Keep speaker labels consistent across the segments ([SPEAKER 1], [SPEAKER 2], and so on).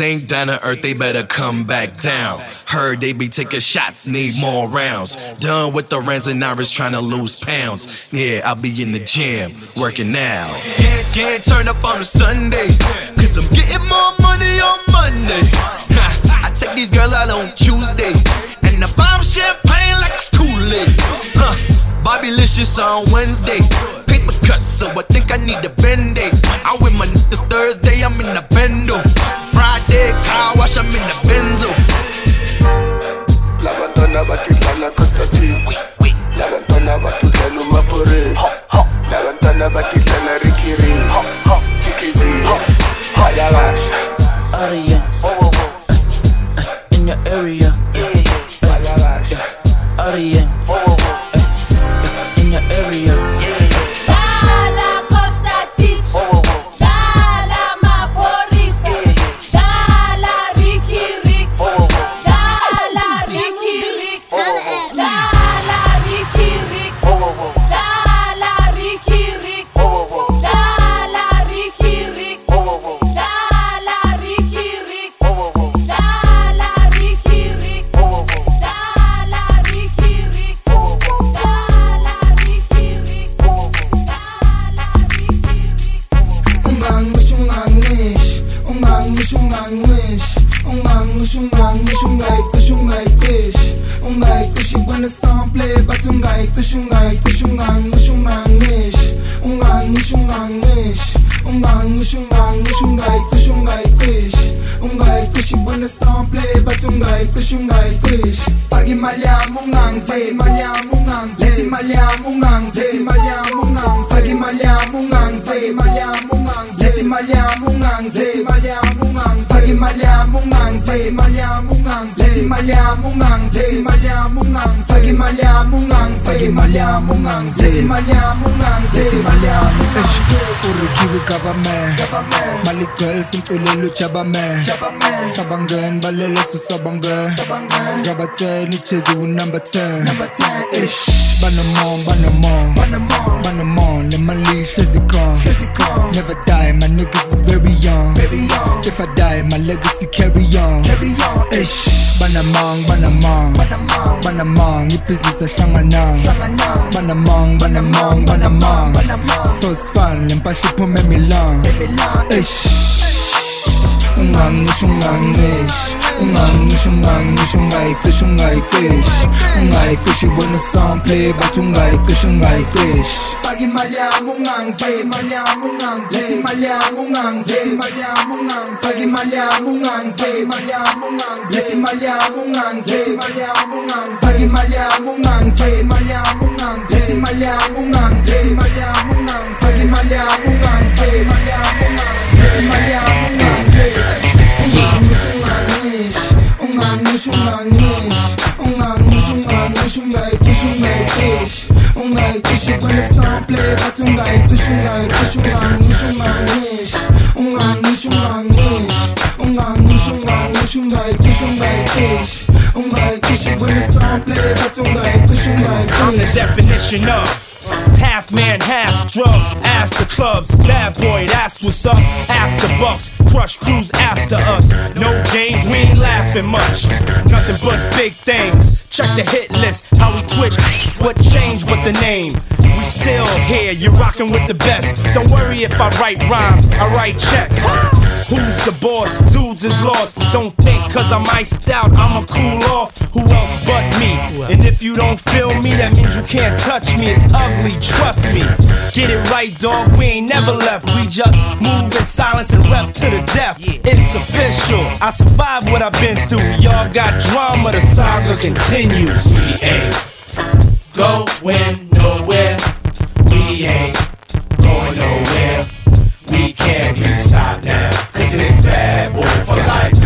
[SPEAKER 1] ain't down to earth, they better come back down. Heard they be taking shots, need more rounds. Done with the rents and Iris trying to lose pounds. Yeah, I'll be in the gym, working now. Can't, can't turn up on a Sunday, cause I'm getting more money on Monday. I take these girls out on Tuesday, and I bomb champagne like it's Kool-Aid. Bobby Licious on Wednesday. Paper cuts, so I think I need a bend day. I'm with my niggas Thursday, I'm in the bendo. Friday, car wash, I'm in the benzo.
[SPEAKER 2] La
[SPEAKER 3] bandona va a quitar
[SPEAKER 4] la costa,
[SPEAKER 5] sí. La bandona va a quitar el humapore. La bandona Baleamos ungangize, lethi imali yami ungangize, lethi imali yami ungangize, faka imali yami ungangize, imali yami ungangize, lethi imali yami ungangize, lethi imali yami ungangize, faka imali yami ungangize, faka imali yami ungangize, lethi imali yami ungangize, lethi imali yami ungangize.
[SPEAKER 6] urujiwe government mali girl simculelo chabaman sabangen balele susabangen gabateni chezi u number 10 eh. ish banamon banamon. Banamon. Le mali hlezi never die, my niggas is very young. Very. If I die, my legacy carry on. Carry on. Ish. Banamang, banamang, banamang,
[SPEAKER 5] banamang. Your business a shanganang, shanganang. Banamang, banamang, banamang, banamang. So it's fun, lempashu pume milan. Ish. Ungangish, ungangish. Ungang nish ungang nish ungai kish ungai kish Ungai kish wanna song play but ungai kish ungai kish Pagi malyang ungang zay malyang ungang zay Leti malyang ungang zay malyang ungang zay Pagi malyang ungang zay malyang ungang zay Leti malyang ungang zay malyang ungang zay Pagi malyang ungang zay malyang ungang zay Leti malyang ungang zay malyang ungang zay Pagi malyang ungang zay
[SPEAKER 7] malyang ungang
[SPEAKER 5] zay
[SPEAKER 7] Leti malyang half drugs. The clubs, bad boy, that's what's up. After bucks, crush crews after us. No games, we ain't laughing much. Nothing but big things. Check the hit list, how we twitch. What changed with the name? Still here, you're rocking with the best. Don't worry if I write rhymes, I write checks. Who's the boss? Dudes is lost. Don't think cause I'm iced out, I'ma cool off. Who else but me? And if you don't feel me, that means you can't touch me. It's ugly, trust me. Get it right, dog. We ain't never left. We just move in silence and rep to the death. It's official. I survived what I've been through. Y'all got drama, the saga continues. We ain't going nowhere. We ain't going nowhere. We can't be stopped now. Cause it's bad boy for life.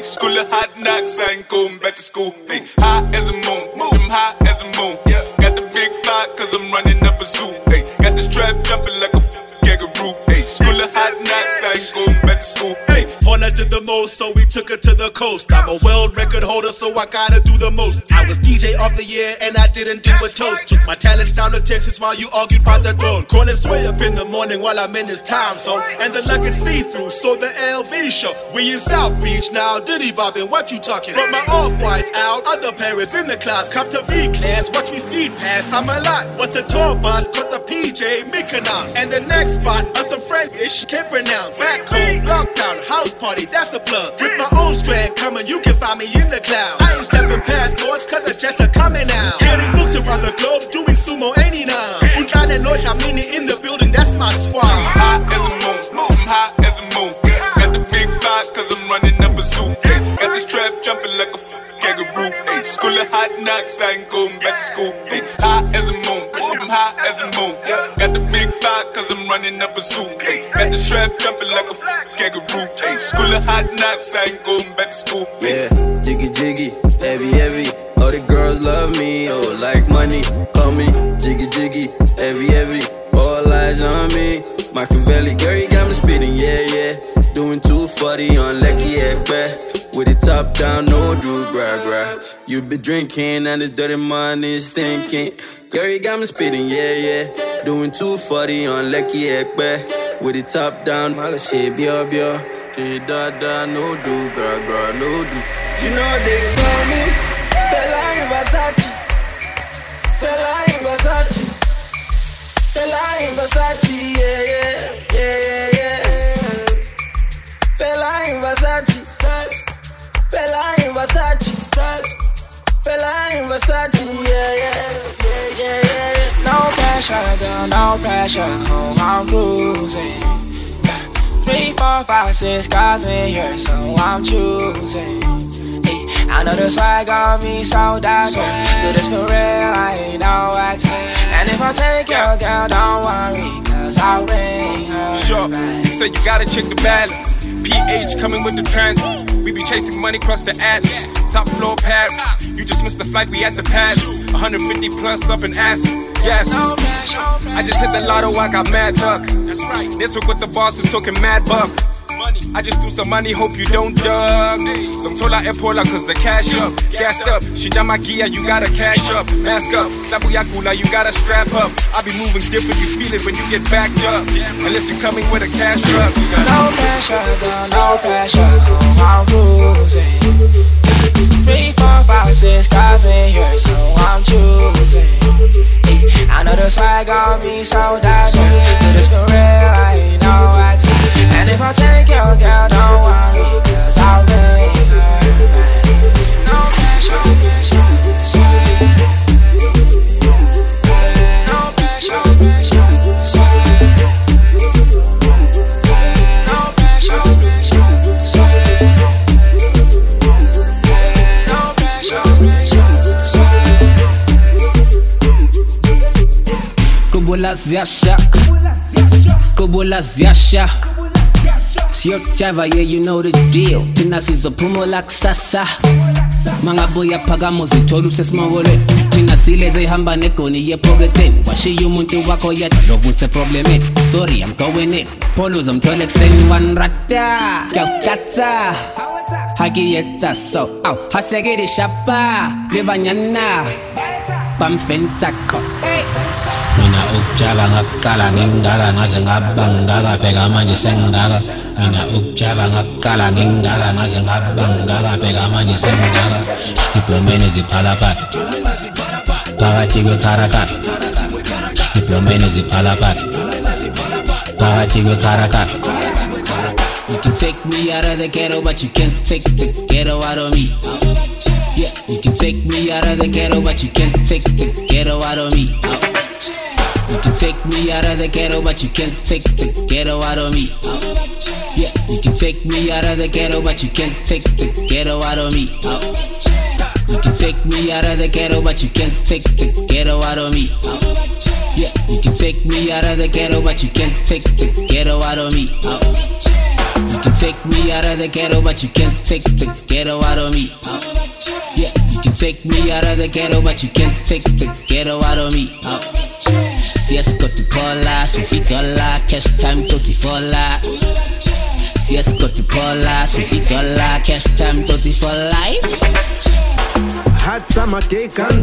[SPEAKER 2] Of hot knocks, I ain't going back to school. Hey, high as a moon, them high as a moon. Yeah, got the big five, cause I'm running up a zoo. Hey, got the strap jumping like a f- kangaroo. Hey, school of hot knocks, I ain't going back to school. Hey,
[SPEAKER 8] Hornet did the most, so we took her to the coast. I'm a world record holder, so I gotta do the most. I was DJ of the year, and I didn't do a toast. Took my talents down to Texas while you argued about the throne. Calling sway up in the morning while I'm in this time zone. And the luck is see through, so the LV show. We in South Beach now, Diddy bobbing, what you talking? From my off whites out, other parents in the class. Come to V class, watch me speed pass. I'm a lot. What's a tour bus? Cut the PJ Mykonos. And the next spot, on some Frankish, can't pronounce. Back home, house party, that's the plug. With my own strand coming, you can find me in the cloud. I ain't stepping past boards, cause the jets are coming out. Getting booked around the globe, doing sumo any now. Unkane no Hamini in the building, that's my squad.
[SPEAKER 2] high as a moon, I'm high as a moon. Got the big five, cause I'm running up a zoo. Got this trap jumping like a kangaroo. School of hot knocks, I ain't going back to school. High as a moon, I'm high as a moon. Up a zoo. Hey, got the strap jumping like a f- kangaroo. Hey, school of hot knocks, I ain't going back to school.
[SPEAKER 9] Yeah, jiggy jiggy, heavy heavy. Down, no do gra gra. You be drinking and this dirty money stinking. Girl, you got me speeding, yeah yeah. Doing 240 on Lecky Ekpe. With the top down, mala shit, bio bio. She da da, no do gra gra, no do. You know they call me Fela in Versace Fela in Versace Fela in Versace yeah, yeah, in Versace Yeah, yeah, yeah, yeah, yeah
[SPEAKER 3] No pressure, girl, no pressure. Home, I'm cruising. Three, four, five, six cars in here, so I'm choosing. I know the swag on me, so why. Do this for real, I ain't no actor. And if I take your girl, don't worry, cause I'll ring her.
[SPEAKER 10] Sure,
[SPEAKER 3] back.
[SPEAKER 10] say you gotta check the balance. PH coming with the transfers. We be chasing money across the atlas. Top floor Paris. You just missed the flight, we at the palace. 150 plus up in assets. Yes. I just hit the lotto, I got mad luck. That's right. They took with the bosses, talking mad buck. I just threw some money, hope you don't duck. Some tola e pola, cause the cash up. Gassed up, Shinjama Gia, you gotta cash up. Mask up, Sabuyakula, you gotta strap up. I be moving different, you feel it when you get backed up. Unless you're coming with a cash truck.
[SPEAKER 3] No pressure, girl, no pressure. Home, I'm cruising. Three, four, five, six cars in here, so I'm choosing. I know the swag on me, so that's why. Do this for real, I no actor. And if I take your girl, don't worry, cause I'll back. No pressure, pressure. No pressure, pressure. No pressure, pressure. No pressure,
[SPEAKER 11] ziyasha Sio Java, yeah you know the deal. Thina sizophumula kusasa. Mangabuya phakama uzithola neko thina sileze ihamba negoni yephoketheni washiye umuntu wakho yedwa lovuse problemeni sorry in. Pholuze mthole ekuseni wan rata kyawukatsa hakiyetsa so aw hasekeli shapa. Libanyana bamfensakho
[SPEAKER 12] mina ukujaba ngakuqala ngingaka ngaze ngaba bheka manje mina ngaze ngaba bheka manje phakathi phakathi
[SPEAKER 11] You can take me out of the ghetto, but you can't take the ghetto out of me. Yeah, you can take me out of the ghetto, but you can't take the ghetto out of me. Take me out of the ghetto, but you can't take the ghetto out of me. Yeah, you can take me out of the ghetto, but you can't take the ghetto out of me. You can take me out of the ghetto, but you can't take the ghetto out of me. Yeah, you can take me out of the ghetto, but you can't take the ghetto out of me. You can take me out of the ghetto, but you can't take the ghetto out of me. Uh, yeah, you can take me out of the ghetto, but you can't take the ghetto out of me. Uh, si escoto pola, sufi dollar, cash time toti fola. Si escoto pola, sufi dollar, cash time toti for life.
[SPEAKER 13] Hot summer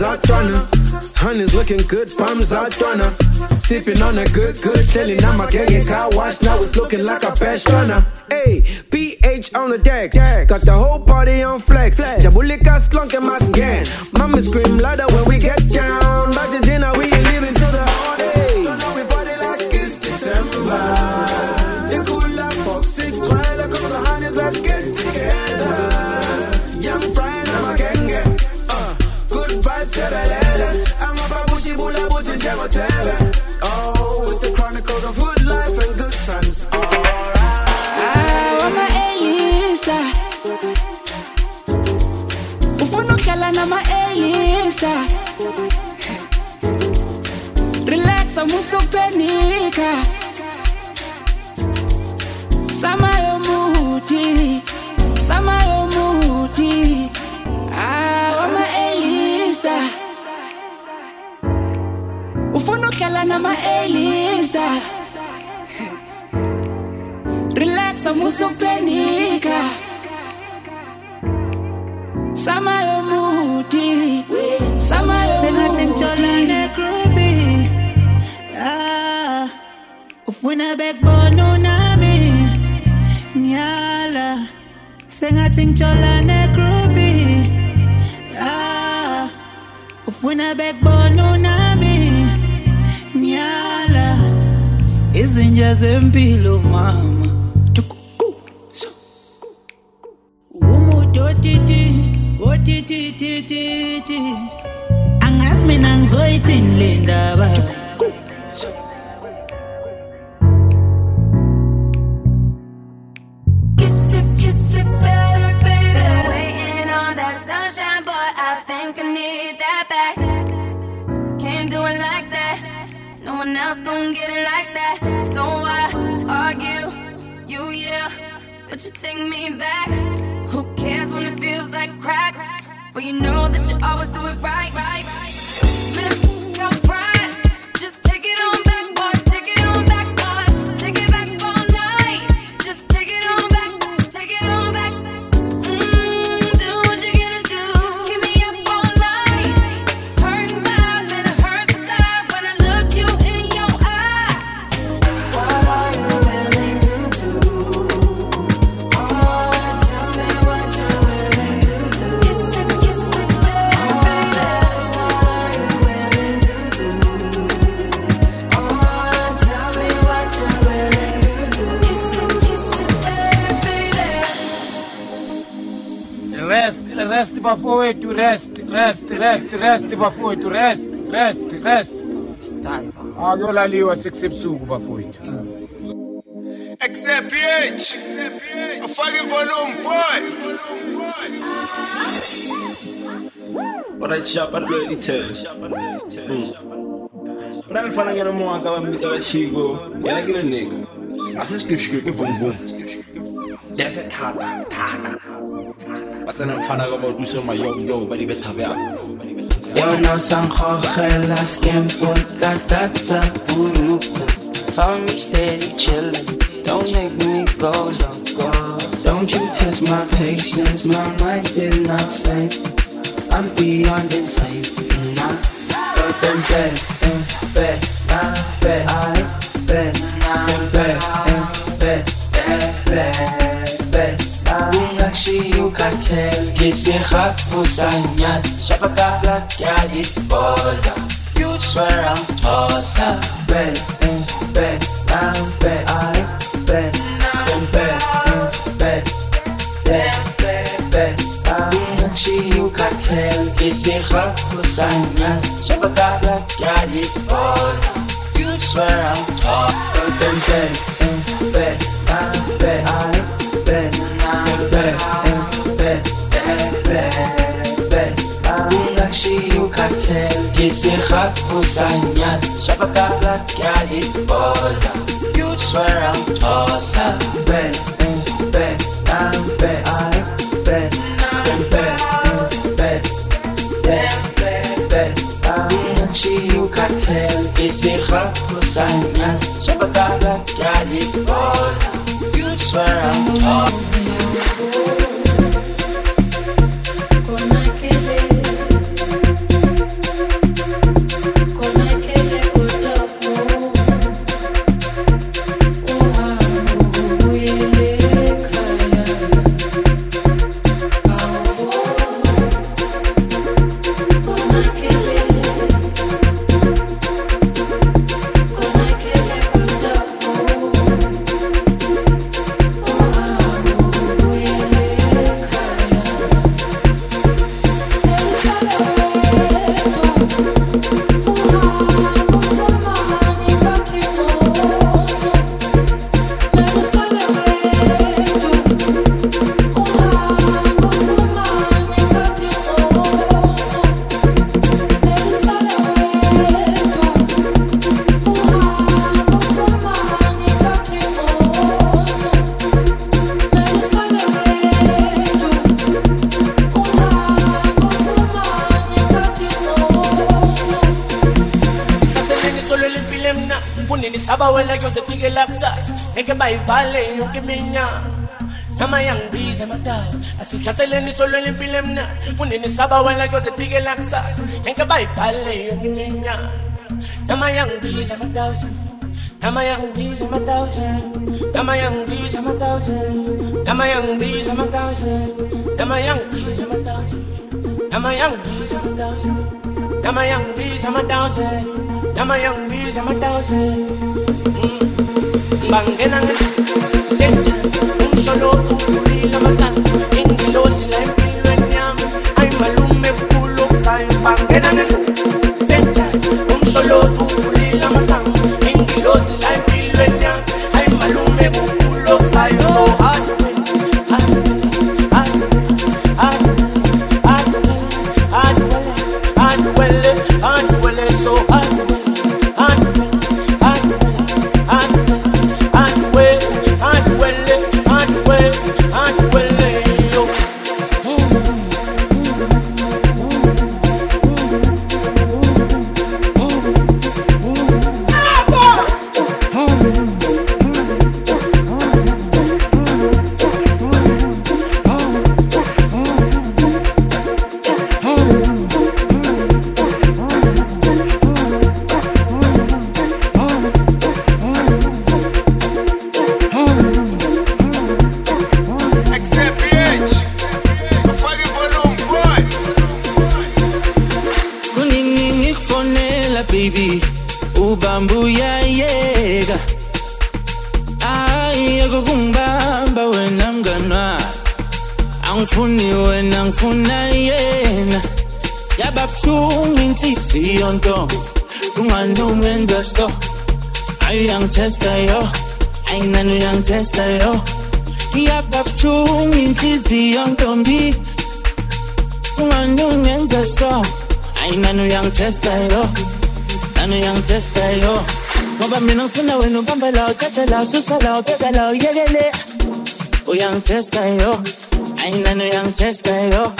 [SPEAKER 13] out on her. Honey's looking good, palms out her. Sipping on a good, good, telling I'm a gang car wash. Now it's looking like a best runner. Hey, PH on the deck. Got the whole party on flex. Jabulika slunk in my skin. Mama scream louder when we get down. Budget tebelele. I'm a babushi, bula bushi, jemo tebe.
[SPEAKER 5] Relaxa musukupenika samayomuthi
[SPEAKER 14] sengathi ngitholane groupie ah ufuna bekubona unami? Ngiyala sengathi ngitholane groupie ah ufuna bekubona unami? Ngiyala izinja zempilo mama
[SPEAKER 7] do it like that. No one else gon' get it like that. So I argue, you yeah, but you take me back. Who cares when it feels like you know that you always do it right, right.
[SPEAKER 15] Rest, rest, rest bafowethu, rest, rest, rest. Akuyolaliwa sekusebusuku bafowethu.
[SPEAKER 16] Except PH. A fucking volume boy.
[SPEAKER 17] Alright, sharp at ready tell. Hmm. Unalifana ngena mwaka wabachiko. Yana kile nigga. Asisikushike ke vom vom. Dese thata thata. Batsana mfana ka ba tuso ma yo yo ba di betha ba.
[SPEAKER 18] Yo no sankhogela skemputa tata puruku Found me steady chillin', don't make me go, go Don't you test my patience, my mind did not say I'm beyond insane, Ungashiyukatel, gisirhat pusanyas Shabakala kyadi boza You swear I'm tossa Bet, eh, bet, nah, bet, I bet, then bet, eh, bet, bet, bet, bet Ungashiyukatel, gisirhat pusanyas Shabakala kukusanya shaba kabla kijalipoza swear I'm awesome. Ben, ben, ben, I'm ben, I'm ben, ben, ben, ben, ben, ben, ben, Inachi ukatel izira kusanya shaba kabla kijalipoza swear I'm awesome. kiminya.
[SPEAKER 17] Kama yangibiza madala asihlasele solo lempilo mna unenisaba wena kuyozipikela kusasa njenke bayibhaleyo kiminya. Kama yangibiza madala Nama yangibiza madala Nama yangibiza madala Nama yangibiza madala Nama yangibiza madala Nama yangibiza madala Nama yangibiza madala Nama yangibiza madala bangenanga senja umsholo ukhulile amasana ingilosi la empilweni yami. Ayimalume kulo
[SPEAKER 18] kayo bangenanga testa testayo ayinani yang testayo ngiyababuhlungu inhliziyo ntombi ungani ungenze so ayinani uyangithestayo nani uyangithestayo ngoba mina ngifuna wena ubambe la uthathe la ususa la ubeka la uyekele uyangithestayo ayinani uyangithestayo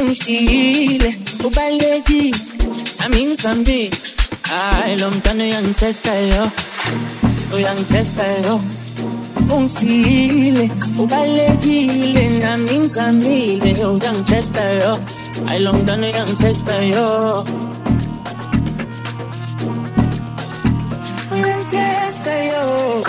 [SPEAKER 18] ungishiyile ubalulekile ami ngizambile Ai, lontano e ancestrale, e ancestrale. Ungile, ubalekile naminzamile uyangichester yo. Hayi lo mntana uyangichester yo. Uyangichester yo.